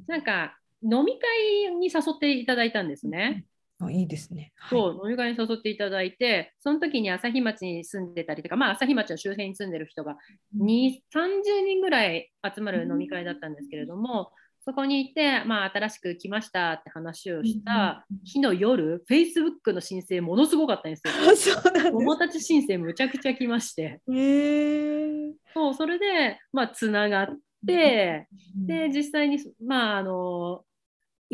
なんか飲み会に誘っていただいたんですね。あいいですね。はい。そう、飲み会に誘っていただいて、その時に朝日町に住んでたりとか、まあ、朝日町の周辺に住んでる人が2 30人ぐらい集まる飲み会だったんですけれども、そこに行って、まあ、新しく来ましたって話をした日の夜、Facebook の申請ものすごかったんですよ。友達申請むちゃくちゃ来まして、です。へー。そうそれで、まあ、つながって、で、実際に、まあ、あの、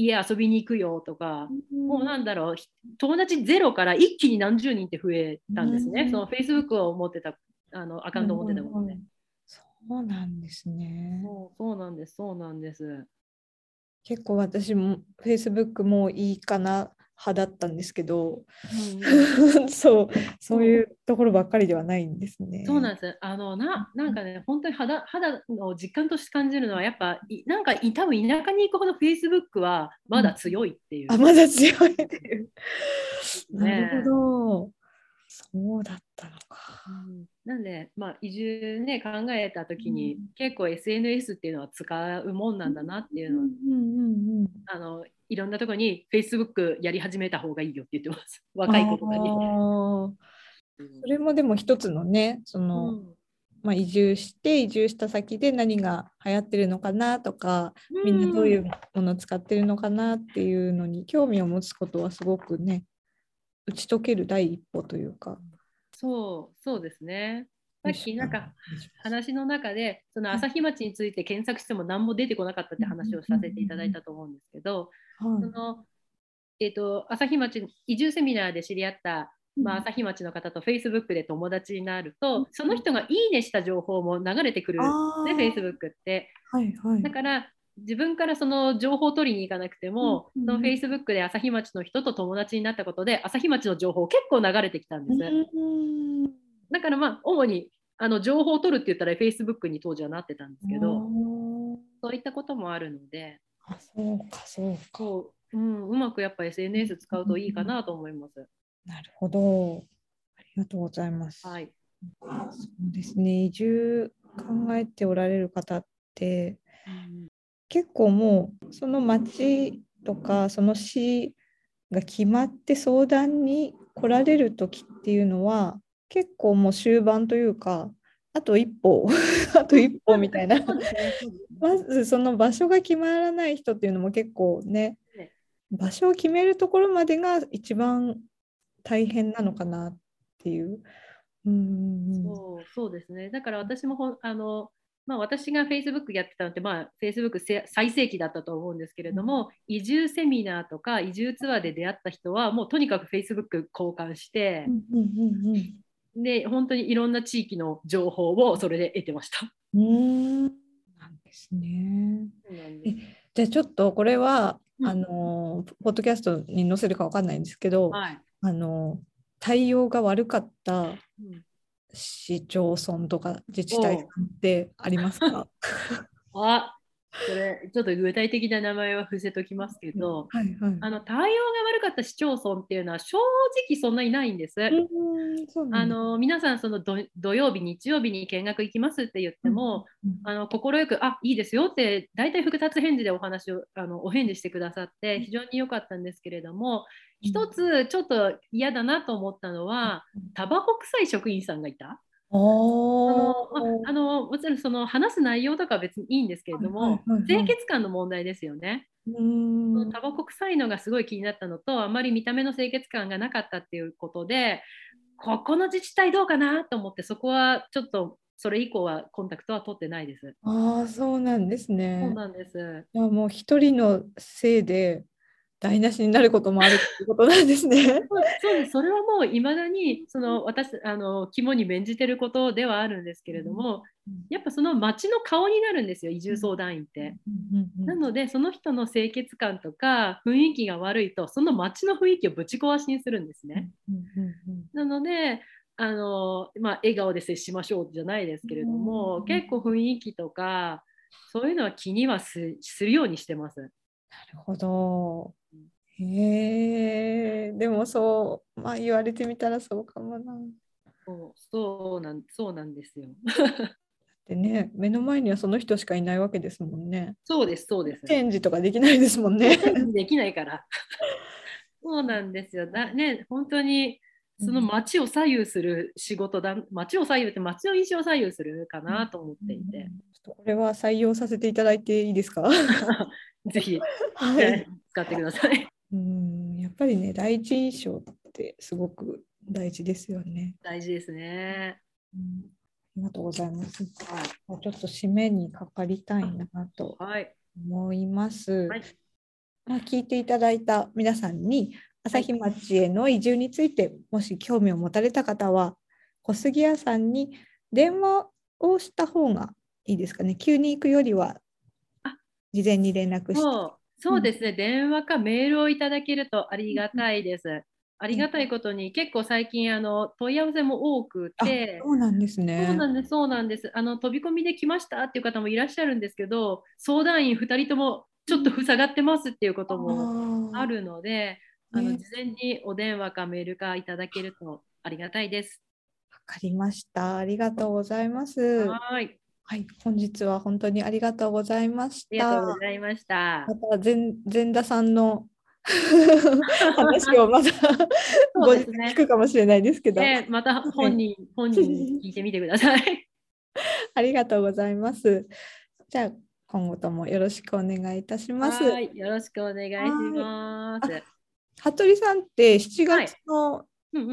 家遊びに行くよとか、もうなんだろう、ひ友達ゼロから一気に何十人って増えたんですね。うんその Facebook を持ってた、あのアカウントを持ってたもんね。そうなんですね。そうなんです、そうなんです。結構私も Facebook もういいかな派だったんですけど、うんうん そうそういうところばっかりではないんですね。そうなんです。あのななんかね、本当に肌肌の実感として感じるのは、やっぱいなんかい多分田舎に行くほど Facebook はまだ強いっていう。あまだ強いっていう。ねなるほど。そうだったのか。うんなんで、まあ、移住ね考えた時に、うん。結構 SNS っていうのは使うもんなんだなっていうのあのいろんなところに Facebook やり始めた方がいいよって言ってます。若い子とかに。それもでも一つのね、その、うん。まあ、移住して移住した先で何が流行ってるのかなとか、みんなどういうものを使ってるのかなっていうのに興味を持つことはすごくね打ち解ける第一歩というか。そうそうですね。さっきなんか話の中でその朝日町について検索しても何も出てこなかったって話をさせていただいたと思うんですけど、はい。そのえー、と朝日町移住セミナーで知り合ったまあ、朝日町の方と Facebook で友達になると、その人がいいねした情報も流れてくる、ね、Facebook って。はいはい、だから自分からその情報を取りに行かなくても、うんうん、その Facebook で朝日町の人と友達になったことで朝日町の情報結構流れてきたんです。うん。だからまあ主にあの情報を取るって言ったら Facebook に当時はなってたんですけどそういったこともあるのであそうかそうか。う、ん、うまくやっぱ SNS 使うといいかなと思います。なるほど。ありがとうございます。はい、そうですね。移住考えておられる方って、うん、結構もうその町とかその市が決まって相談に来られる時っていうのは結構もう終盤というかあと一歩 あと一歩みたいな。まずその場所が決まらない人っていうのも結構ね場所を決めるところまでが一番大変なのかなっていう。うんそうそうですね。だから私もほあのまあ、私が Facebook やってたのって、まあ、Facebook 最盛期だったと思うんですけれども、うん、移住セミナーとか移住ツアーで出会った人はもうとにかく Facebook 交換して、で本当にいろんな地域の情報をそれで得てました。うんなんです。ね。えじゃあちょっとこれは、うん、あのポッドキャストに載せるかわかんないんですけど、はい、あの対応が悪かった、うん市町村とか自治体ってありますか？あそれちょっと具体的な名前は伏せときますけど、はいはい、あの対応が悪かった市町村っていうのは正直そんなにないんです。あの皆さんその土曜日日曜日に見学行きますって言っても快、く「あいいですよ」って大体複雑返事でお話をあのお返事してくださって非常に良かったんですけれども一つちょっと嫌だなと思ったのはタバコ臭い職員さんがいた。あのあのもちろんその話す内容とかは別にいいんですけれども、清潔感の問題ですよね。タバコ臭いのがすごい気になったのとあまり見た目の清潔感がなかったっていうことでここの自治体どうかなと思ってそこはちょっとそれ以降はコンタクトは取ってないです。ああそうなんですね。そうなんです。いやもう一人のせいで台無しになることもあるってことなんですね。そうですそれはもういまだにその私あの肝に銘じてることではあるんですけれども、やっぱその町の顔になるんですよ移住相談員って。なのでその人の清潔感とか雰囲気が悪いとその町の雰囲気をぶち壊しにするんですね。なのであの、まあ、笑顔で接しましょうじゃないですけれども、結構雰囲気とかそういうのは気にはするようにしてます。なるほど。へえでもそう、まあ、言われてみたらそうかもな。そうそうなんそうなんですよ。でね、目の前にはその人しかいないわけですもんね。そうです、そうです。チェンジとかできないですもんね。できないから。そうなんですよ。だね、本当にその街を左右する仕事だ、街を左右って街の印象を左右するかなと思っていて。うん、これは採用させていただいていいですか？ぜひ、はい、使ってください。ぱりね第一印象ってすごく大事ですよね。大事ですね。うん、ありがとうございます。はい、ちょっと締めにかかりたいなと思います。はい、まあ、聞いていただいた皆さんに朝日町への移住についてもし興味を持たれた方は小杉屋さんに電話をした方がいいですかね。急に行くよりは事前に連絡して。そうですね、うん、電話かメールをいただけるとありがたいです。ありがたいことに結構最近あの問い合わせも多くて。そうなんですね。そうなんですそうなんです。あの飛び込みで来ましたっていう方もいらっしゃるんですけど相談員2人ともちょっと塞がってますっていうこともあるので、あの事前にお電話かメールかいただけるとありがたいです。わかりました。ありがとうございます。はいはい、本日は本当にありがとうございました。ありがとうございました。また前前田さんの 話をまたご自聞くかもしれないですけど、ね、また本人、はい、本人に聞いてみてください。ありがとうございます。じゃあ今後ともよろしくお願いいたします。よろしくお願いします。服部さんって7月の、はい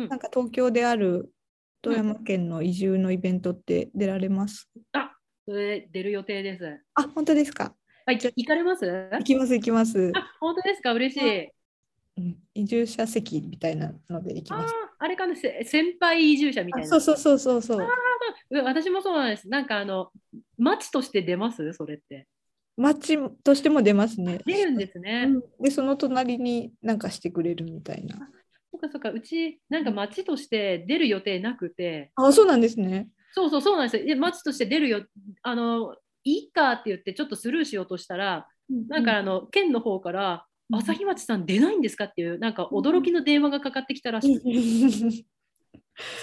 なんか東京である富山県の移住のイベントって出られます、うん、あそれ出る予定です。あ、本当ですか？はい、行かれます？行きます、行きます。あ、本当ですか？嬉しい。うん移住者席みたいなので行きあましあ、あれかな、せ先輩移住者みたた。いな。あそうそうそうそうそう。うん私もそうなんです。なんかあの、町として出ます？それって。町としても出ますね。出るんですね。うんでその隣になんかしてくれるみたいな。そっかそっか、うち、なんか町として出る予定なくて、あそうなんですね。そうそうそうなんですよ。で町として出るよ、あの、いいかって言ってちょっとスルーしようとしたら、なんかあの、県の方から、うん朝日町さん出ないんですかっていう、なんか驚きの電話がかかってきたらしくて、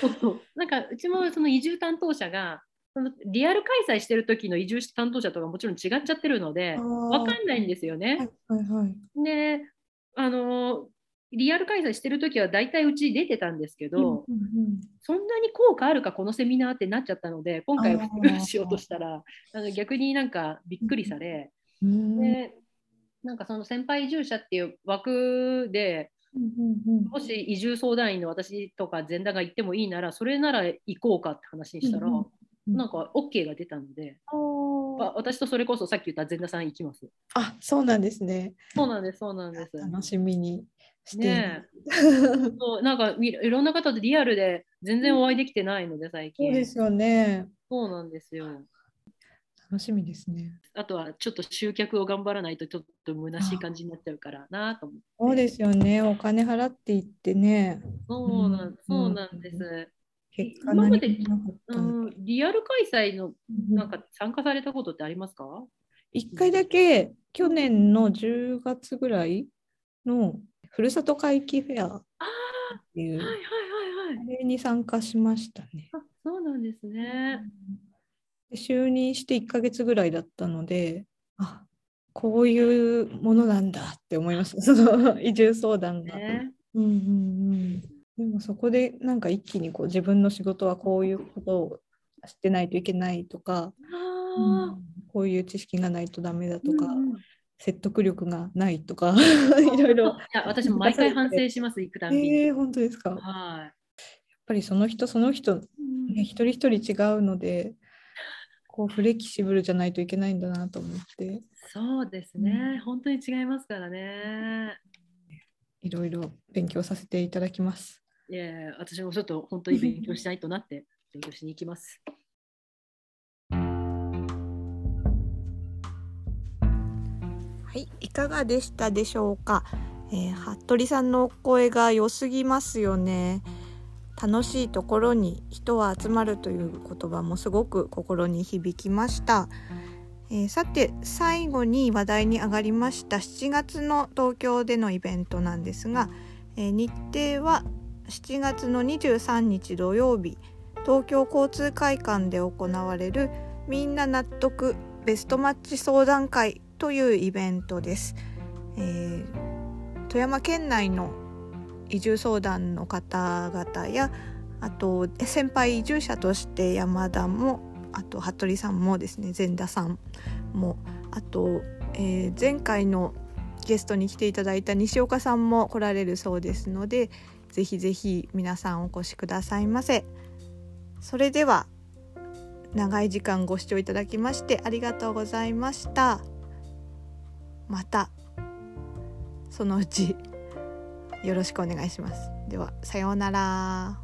そうそう。なんかうちもその移住担当者が、そのリアル開催してる時の移住担当者とかもちろん違っちゃってるので、わかんないんですよね。はいはいはい。で、あのリアル開催してる時は大体うち出てたんですけど、うんうんそんなに効果あるかこのセミナーってなっちゃったので今回は復活しようとしたらあの逆になんかびっくりされ、うんでなんかその先輩移住者っていう枠でうんうんもし移住相談員の私とか前田が行ってもいいならそれなら行こうかって話にしたら、うんうんなんか OK が出たので、あ私とそれこそさっき言った前田さん行きます。あそうなんですね。そうなんですそうなんです。楽しみにしていねる。そうなんかいいろんな方とリアルで全然お会いできてないので最近。そうですよね。そうなんですよ。楽しみですね。あとはちょっと集客を頑張らないとちょっと虚しい感じになっちゃうからなと思って。そうですよね。お金払っていってね。そうなんうんそうなんです。結果今までうんん、リアル開催のうんなんか参加されたことってありますか？一回だけ去年の10月ぐらいのふるさと回帰フェアっあていうあ、はいはいはいはい。あれに参加しましたね。あ、そうなんですね。で就任して1ヶ月ぐらいだったので、あこういうものなんだって思いました、その移住相談が。ね。うんうんうん、でもそこでなんか一気にこう自分の仕事はこういうことを知ってないといけないとか、ああ、こういう知識がないとダメだとか、うんうん説得力がないとか いろいろ。いや、私も毎回反省します行くたびに。えー、本当ですか？やっはぱりその人その人、い。ね、一人一人違うのでこうフレキシブルじゃないといけないんだなと思ってそうですね。本当に違いますからね。いろいろ勉強させていただきます。いやいや私もちょっと本当に勉強しないとなって勉強しに行きます。はい、いかがでしたでしょうか、えー、服部さんのお声が良すぎますよね。楽しいところに人は集まるという言葉もすごく心に響きました、えーさて最後に話題に上がりました7月の東京でのイベントなんですが、えー日程は7月の23日土曜日東京交通会館で行われるみんな納得ベストマッチ相談会というイベントです、えー富山県内の移住相談の方々やあと先輩移住者として山田もあと服部さんもですね前田さんもあと、えー前回のゲストに来ていただいた西岡さんも来られるそうですのでぜひぜひ皆さんお越しくださいませ。それでは長い時間ご視聴いただきましてありがとうございました。またそのうちよろしくお願いします。ではさようなら。